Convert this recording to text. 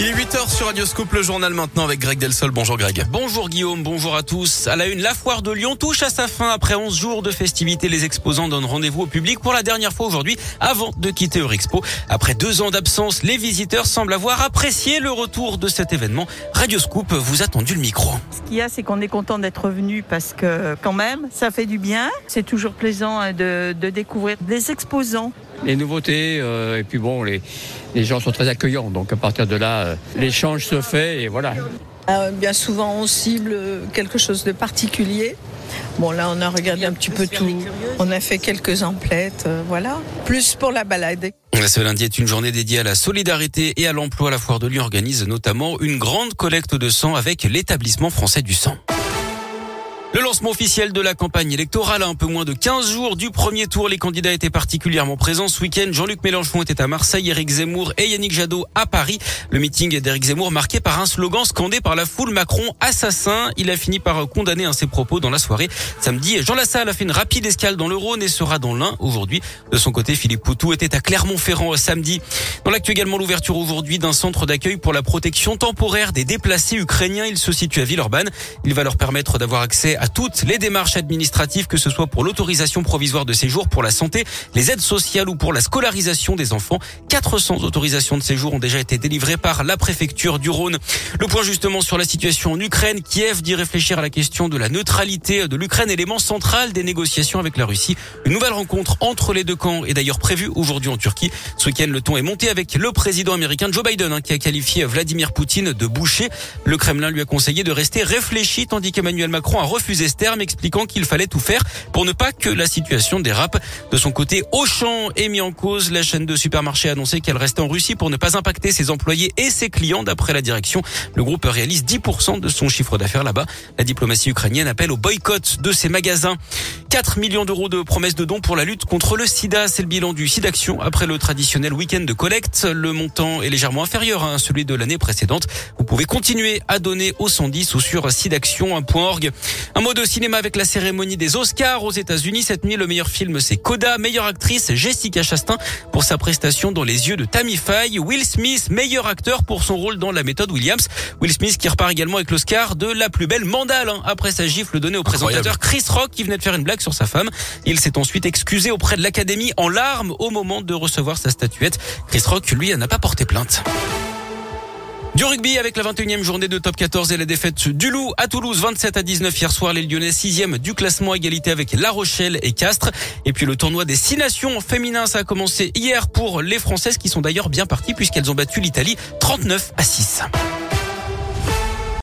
Il est 8h sur Radioscope, le journal maintenant avec Greg Delsol. Bonjour Greg. Bonjour Guillaume, bonjour à tous. À la une, la foire de Lyon touche à sa fin après 11 jours de festivités. Les exposants donnent rendez-vous au public pour la dernière fois aujourd'hui avant de quitter Eurexpo. Après deux ans d'absence, les visiteurs semblent avoir apprécié le retour de cet événement. Radioscope vous a tendu le micro. Ce qu'il y a, c'est qu'on est content d'être revenu parce que quand même, ça fait du bien. C'est toujours plaisant hein, de, de découvrir des exposants les nouveautés. Euh, et puis bon, les, les gens sont très accueillants. Donc à partir de là, euh, l'échange se fait et voilà. Euh, bien souvent, on cible quelque chose de particulier. Bon, là, on a regardé un petit peu tout. On a fait quelques emplettes, voilà. Plus pour la balade. Ce lundi est une journée dédiée à la solidarité et à l'emploi. La Foire de Lyon organise notamment une grande collecte de sang avec l'établissement français du sang. Le lancement officiel de la campagne électorale à un peu moins de 15 jours du premier tour. Les candidats étaient particulièrement présents ce week-end. Jean-Luc Mélenchon était à Marseille, Éric Zemmour et Yannick Jadot à Paris. Le meeting d'Éric Zemmour marqué par un slogan scandé par la foule Macron assassin. Il a fini par condamner ses propos dans la soirée. Samedi, Jean Lassalle a fait une rapide escale dans le Rhône et sera dans l'Ain aujourd'hui. De son côté, Philippe Poutou était à Clermont-Ferrand samedi. Dans l'actu également l'ouverture aujourd'hui d'un centre d'accueil pour la protection temporaire des déplacés ukrainiens. Il se situe à Villeurbanne. Il va leur permettre d'avoir accès à toutes les démarches administratives, que ce soit pour l'autorisation provisoire de séjour, pour la santé, les aides sociales ou pour la scolarisation des enfants. 400 autorisations de séjour ont déjà été délivrées par la préfecture du Rhône. Le point justement sur la situation en Ukraine. Kiev dit réfléchir à la question de la neutralité de l'Ukraine, élément central des négociations avec la Russie. Une nouvelle rencontre entre les deux camps est d'ailleurs prévue aujourd'hui en Turquie. Ce week-end, le ton est monté avec le président américain Joe Biden, hein, qui a qualifié Vladimir Poutine de boucher. Le Kremlin lui a conseillé de rester réfléchi, tandis qu'Emmanuel Macron a refusé refusé ce terme, expliquant qu'il fallait tout faire pour ne pas que la situation dérape. De son côté, Auchan est mis en cause. La chaîne de supermarchés a annoncé qu'elle restait en Russie pour ne pas impacter ses employés et ses clients. D'après la direction, le groupe réalise 10% de son chiffre d'affaires là-bas. La diplomatie ukrainienne appelle au boycott de ses magasins. 4 millions d'euros de promesses de dons pour la lutte contre le sida. C'est le bilan du SIDAction après le traditionnel week-end de collecte. Le montant est légèrement inférieur à celui de l'année précédente. Vous pouvez continuer à donner au 110 ou sur sidaction.org. Un mot de cinéma avec la cérémonie des Oscars aux États-Unis. Cette nuit, le meilleur film, c'est Coda. Meilleure actrice, Jessica Chastain pour sa prestation dans Les yeux de Tammy Faye. Will Smith, meilleur acteur pour son rôle dans La méthode Williams. Will Smith qui repart également avec l'Oscar de la plus belle mandale hein, après sa gifle donnée au présentateur Chris Rock qui venait de faire une blague sur sa femme. Il s'est ensuite excusé auprès de l'Académie en larmes au moment de recevoir sa statuette. Chris Rock, lui, n'a pas porté plainte. Du rugby avec la 21e journée de top 14 et la défaite du Loup à Toulouse 27 à 19 hier soir. Les Lyonnais 6e du classement égalité avec La Rochelle et Castres. Et puis le tournoi des 6 nations féminins, ça a commencé hier pour les Françaises qui sont d'ailleurs bien parties puisqu'elles ont battu l'Italie 39 à 6.